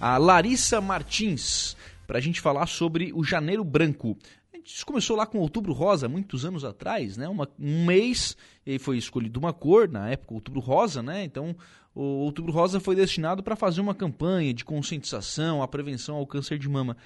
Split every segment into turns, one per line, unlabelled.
a Larissa Martins para a gente falar sobre o Janeiro Branco. Gente começou lá com Outubro Rosa, muitos anos atrás, né? Uma, um mês, e foi escolhido uma cor, na época Outubro Rosa, né? Então, o Outubro Rosa foi destinado para fazer uma campanha de conscientização, a prevenção ao câncer de mama.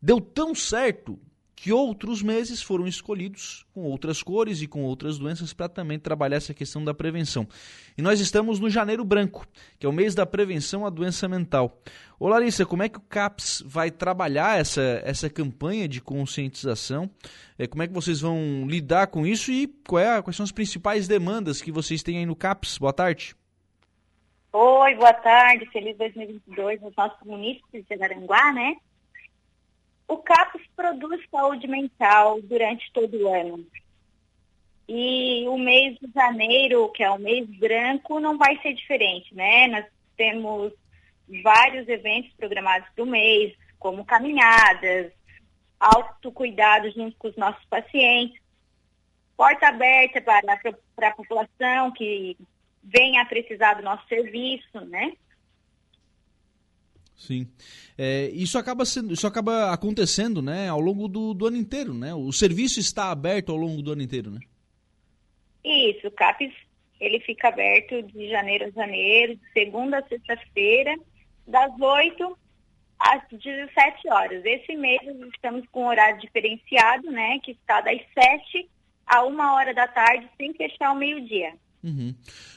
Deu tão certo que outros meses foram escolhidos com outras cores e com outras doenças para também trabalhar essa questão da prevenção. E nós estamos no Janeiro Branco, que é o mês da prevenção à doença mental. Ô Larissa, como é que o CAPS vai trabalhar essa, essa campanha de conscientização? É, como é que vocês vão lidar com isso e é, quais são as principais demandas que vocês têm aí no CAPS? Boa tarde.
Oi, boa tarde. Feliz 2022 nos nossos municípios de Aranguá, né? O CAPES produz saúde mental durante todo o ano. E o mês de janeiro, que é o mês branco, não vai ser diferente, né? Nós temos vários eventos programados para o mês, como caminhadas, autocuidado junto com os nossos pacientes, porta aberta para, para a população que venha a precisar do nosso serviço, né?
Sim. É, isso, acaba sendo, isso acaba acontecendo né, ao longo do, do, ano inteiro, né? O serviço está aberto ao longo do ano inteiro, né?
Isso, o CAPES ele fica aberto de janeiro a janeiro, de segunda a sexta-feira, das 8 às 17 horas. Esse mês estamos com um horário diferenciado, né? Que está das 7 a 1 hora da tarde, sem fechar o meio-dia.
Uhum.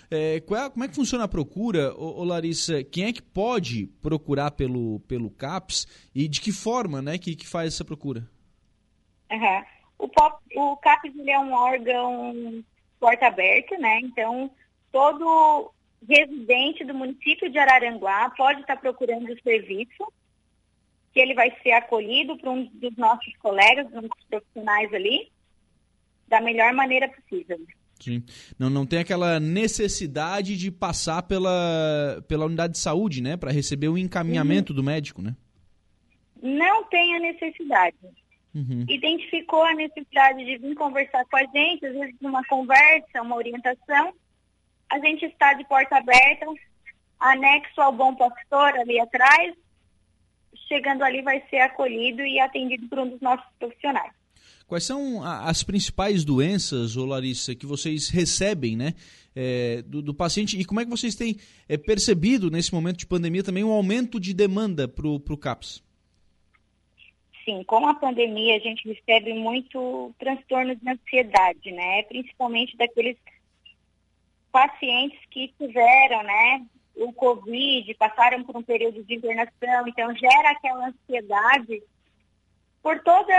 É, é, como é que funciona a procura, ô, ô, Larissa? Quem é que pode procurar pelo, pelo CAPS e de que forma né, que, que faz essa procura?
Uhum. O, POP, o CAPS é um órgão porta aberta, né? Então, todo residente do município de Araranguá pode estar procurando o serviço, que ele vai ser acolhido por um dos nossos colegas, um dos profissionais ali, da melhor maneira possível.
Sim. Não, não tem aquela necessidade de passar pela, pela unidade de saúde, né? Para receber o encaminhamento uhum. do médico, né?
Não tem a necessidade. Uhum. Identificou a necessidade de vir conversar com a gente, às vezes numa conversa, uma orientação. A gente está de porta aberta, anexo ao Bom Pastor ali atrás. Chegando ali vai ser acolhido e atendido por um dos nossos profissionais.
Quais são as principais doenças, Larissa, que vocês recebem né, é, do, do, paciente e como é que vocês têm é, percebido nesse momento de pandemia também um aumento de demanda para o CAPS?
Sim, com a pandemia a gente recebe muito transtorno de ansiedade, né? Principalmente daqueles pacientes que tiveram, né, o Covid, passaram por um período de internação, então gera aquela ansiedade por toda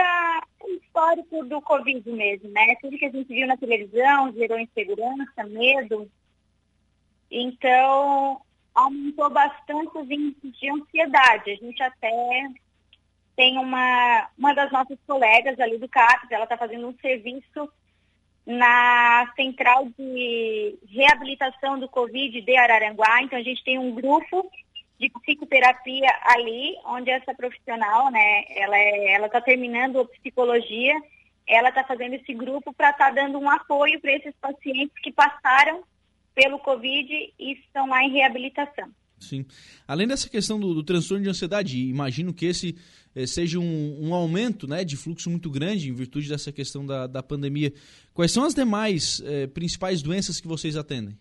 o histórico do Covid mesmo, né? Tudo que a gente viu na televisão gerou insegurança, medo. Então, aumentou bastante os índices de ansiedade. A gente até tem uma, uma das nossas colegas ali do CAPES, ela está fazendo um serviço na central de reabilitação do Covid de Araranguá. Então, a gente tem um grupo de psicoterapia ali, onde essa profissional, né, ela é, ela está terminando psicologia, ela está fazendo esse grupo para estar tá dando um apoio para esses pacientes que passaram pelo Covid e estão lá em reabilitação.
Sim. Além dessa questão do, do transtorno de ansiedade, imagino que esse eh, seja um, um, aumento né, de fluxo muito grande em virtude dessa questão da, da pandemia. Quais são as demais eh, principais doenças que vocês atendem?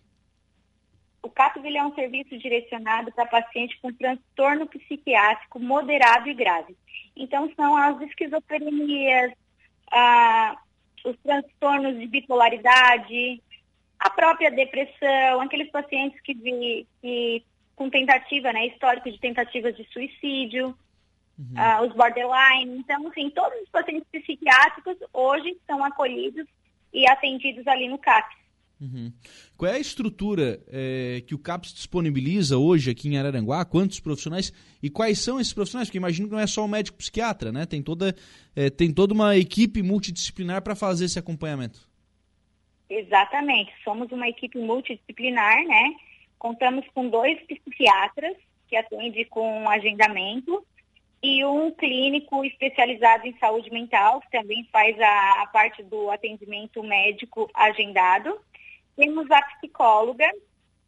O CAPS é um serviço direcionado para pacientes com transtorno psiquiátrico moderado e grave. Então, são as esquizofrenias, ah, os transtornos de bipolaridade, a própria depressão, aqueles pacientes que, vi, que com tentativa, né, histórico de tentativas de suicídio, uhum. ah, os borderline. Então, assim, todos os pacientes psiquiátricos hoje são acolhidos e atendidos ali no CAPS.
Uhum. Qual é a estrutura é, que o CAPS disponibiliza hoje aqui em Araranguá? Quantos profissionais? E quais são esses profissionais? Porque imagino que não é só o médico psiquiatra, né? Tem toda, é, tem toda uma equipe multidisciplinar para fazer esse acompanhamento.
Exatamente. Somos uma equipe multidisciplinar, né? Contamos com dois psiquiatras que atendem com agendamento e um clínico especializado em saúde mental, que também faz a, a parte do atendimento médico agendado. Temos a psicóloga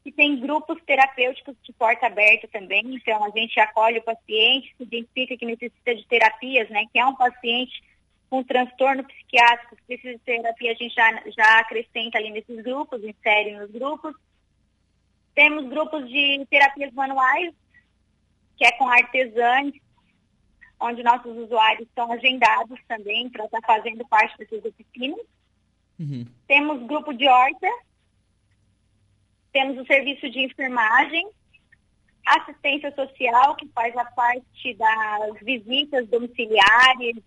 e tem grupos terapêuticos de porta aberta também, então a gente acolhe o paciente, se identifica que necessita de terapias, né, que é um paciente com transtorno psiquiátrico, que precisa de terapia, a gente já, já acrescenta ali nesses grupos, insere nos grupos. Temos grupos de terapias manuais, que é com artesãs, onde nossos usuários estão agendados também para estar tá fazendo parte dessas oficinas. Uhum. Temos grupo de horta, temos o serviço de enfermagem, assistência social, que faz a parte das visitas domiciliares,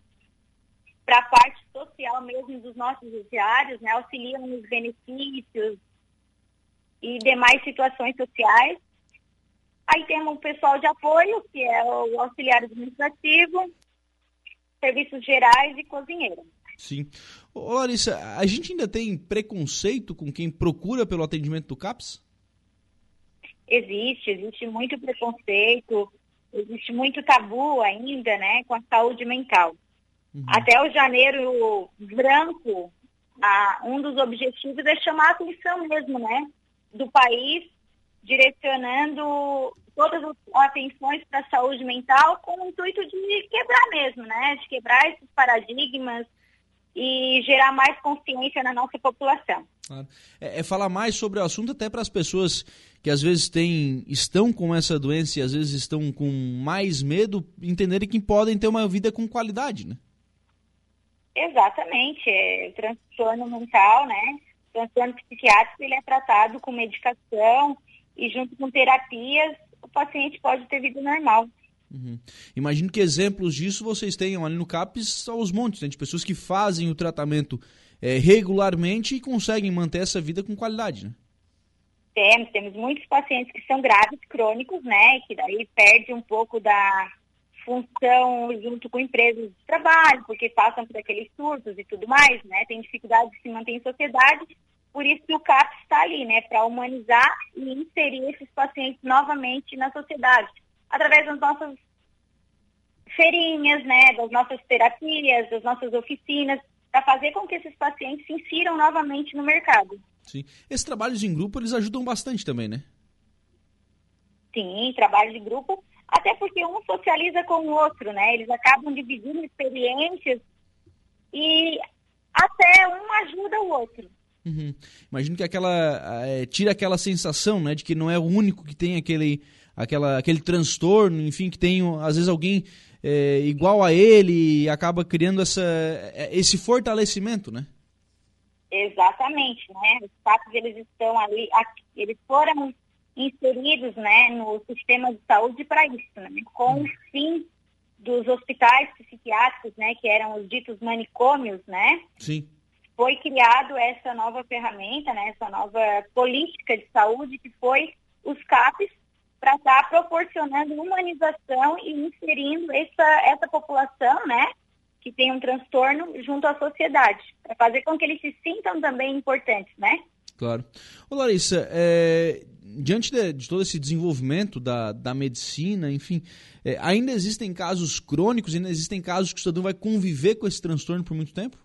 para a parte social mesmo dos nossos usuários, né, auxiliam nos benefícios e demais situações sociais. Aí temos o pessoal de apoio, que é o auxiliar administrativo, serviços gerais e cozinheiro.
Sim. Ô, Larissa, a gente ainda tem preconceito com quem procura pelo atendimento do CAPS?
Existe, existe muito preconceito, existe muito tabu ainda, né, com a saúde mental. Uhum. Até o janeiro branco, a, um dos objetivos é chamar a atenção mesmo, né, do país, direcionando todas as atenções para a saúde mental com o intuito de quebrar mesmo, né, de quebrar esses paradigmas e gerar mais consciência na nossa população.
Claro. É, é, falar mais sobre o assunto até para as pessoas que às vezes têm, estão com essa doença e às vezes estão com mais medo, entenderem que podem ter uma vida com qualidade, né?
Exatamente, é, o transtorno mental, né? O transtorno psiquiátrico ele é tratado com medicação e junto com terapias o paciente pode ter vida normal.
Uhum. Imagino que exemplos disso vocês tenham ali no CAPES aos montes, né, de pessoas que fazem o tratamento é, regularmente e conseguem manter essa vida com qualidade, né?
Temos, temos muitos pacientes que são graves crônicos, né, que daí perde um pouco da função junto com empresas de trabalho, porque passam por aqueles surtos e tudo mais, né? Tem dificuldade de se manter em sociedade, por isso que o CAP está ali, né? Para humanizar e inserir esses pacientes novamente na sociedade, através das nossas feirinhas, né? Das nossas terapias, das nossas oficinas, para fazer com que esses pacientes se insiram novamente no mercado.
Sim. Esses trabalhos em grupo, eles ajudam bastante também, né?
Sim, trabalho de grupo até porque um socializa com o outro, né? Eles acabam dividindo experiências e até um ajuda o outro.
Uhum. Imagino que aquela é, tira aquela sensação, né, de que não é o único que tem aquele, aquela, aquele transtorno, enfim, que tem às vezes alguém é, igual a ele e acaba criando essa, é, esse fortalecimento, né?
Exatamente, né? Os fatos eles estão ali, eles foram inseridos né, no sistema de saúde para isso, né, com o fim dos hospitais psiquiátricos, né, que eram os ditos manicômios, né?
Sim.
Foi criado essa nova ferramenta, né, essa nova política de saúde que foi os CAPs para estar tá proporcionando humanização e inserindo essa, essa população, né, que tem um transtorno junto à sociedade, para fazer com que eles se sintam também importantes, né?
Claro. Ô Larissa, é, diante de, de, todo esse desenvolvimento da, da medicina, enfim, é, ainda existem casos crônicos, ainda existem casos que o cidadão vai conviver com esse transtorno por muito tempo?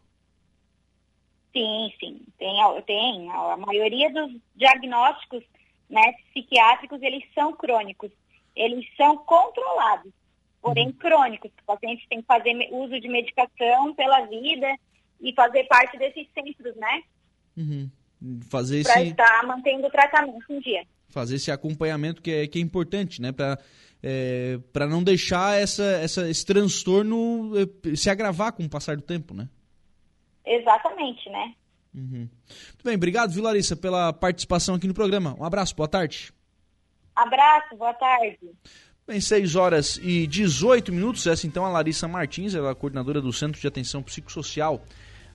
Sim, sim. Tem, tem. A maioria dos diagnósticos né, psiquiátricos, eles são crônicos. Eles são controlados, porém uhum. crônicos. O paciente tem que fazer uso de medicação pela vida e fazer parte desses centros, né?
Uhum fazer
esse... estar mantendo o tratamento em dia.
Fazer esse acompanhamento que é, que é importante, né? Para é, para não deixar essa, essa, esse transtorno é, se agravar com o passar do tempo, né?
Exatamente, né?
Uhum. Muito bem, obrigado, viu, Larissa, pela participação aqui no programa. Um abraço, boa tarde.
Abraço, boa tarde.
Bem, 6 horas e 18 minutos. Essa então é a Larissa Martins, ela é a coordenadora do Centro de Atenção Psicossocial